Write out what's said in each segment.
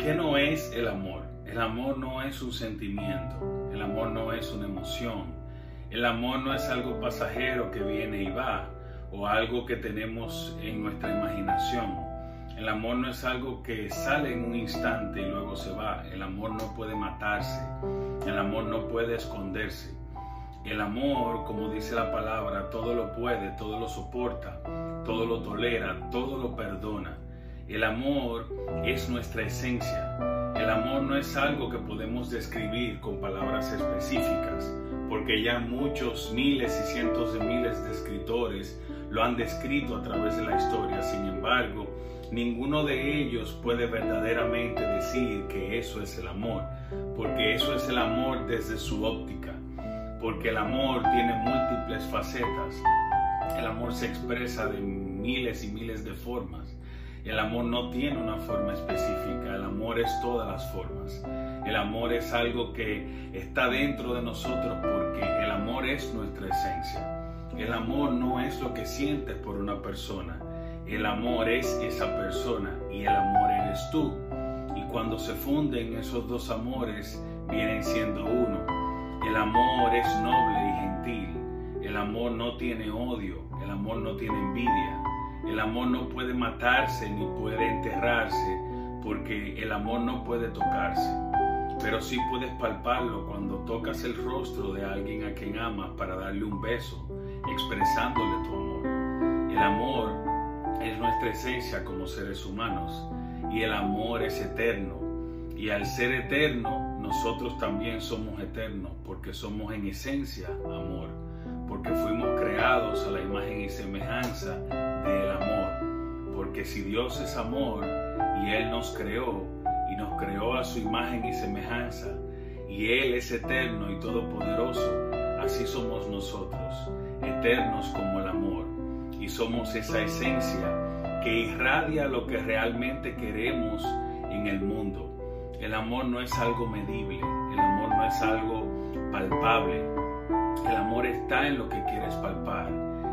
¿Qué no es el amor? El amor no es un sentimiento, el amor no es una emoción, el amor no es algo pasajero que viene y va o algo que tenemos en nuestra imaginación. El amor no es algo que sale en un instante y luego se va. El amor no puede matarse, el amor no puede esconderse. El amor, como dice la palabra, todo lo puede, todo lo soporta, todo lo tolera, todo lo perdona. El amor es nuestra esencia. El amor no es algo que podemos describir con palabras específicas, porque ya muchos miles y cientos de miles de escritores lo han descrito a través de la historia. Sin embargo, ninguno de ellos puede verdaderamente decir que eso es el amor, porque eso es el amor desde su óptica, porque el amor tiene múltiples facetas. El amor se expresa de miles y miles de formas. El amor no tiene una forma específica, el amor es todas las formas. El amor es algo que está dentro de nosotros porque el amor es nuestra esencia. El amor no es lo que sientes por una persona, el amor es esa persona y el amor eres tú. Y cuando se funden esos dos amores, vienen siendo uno. El amor es noble y gentil. El amor no tiene odio, el amor no tiene envidia, el amor no puede matarse ni puede enterrarse porque el amor no puede tocarse. Pero sí puedes palparlo cuando tocas el rostro de alguien a quien amas para darle un beso, expresándole tu amor. El amor es nuestra esencia como seres humanos y el amor es eterno. Y al ser eterno, nosotros también somos eternos porque somos en esencia amor, porque fuimos creados a la imagen y semejanza del amor. Porque si Dios es amor y Él nos creó y nos creó a su imagen y semejanza, y Él es eterno y todopoderoso, así somos nosotros, eternos como el amor, y somos esa esencia que irradia lo que realmente queremos en el mundo. El amor no es algo medible, el amor no es algo palpable, el amor está en lo que quieres palpar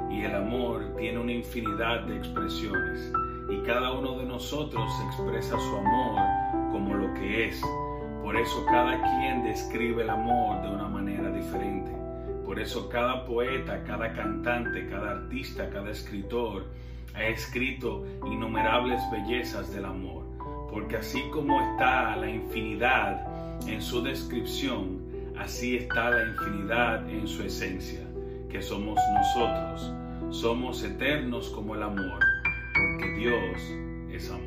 y el amor tiene una infinidad de expresiones y cada uno de nosotros expresa su amor como lo que es. Por eso cada quien describe el amor de una manera diferente. Por eso cada poeta, cada cantante, cada artista, cada escritor ha escrito innumerables bellezas del amor. Porque así como está la infinidad en su descripción, así está la infinidad en su esencia, que somos nosotros. Somos eternos como el amor, porque Dios es amor.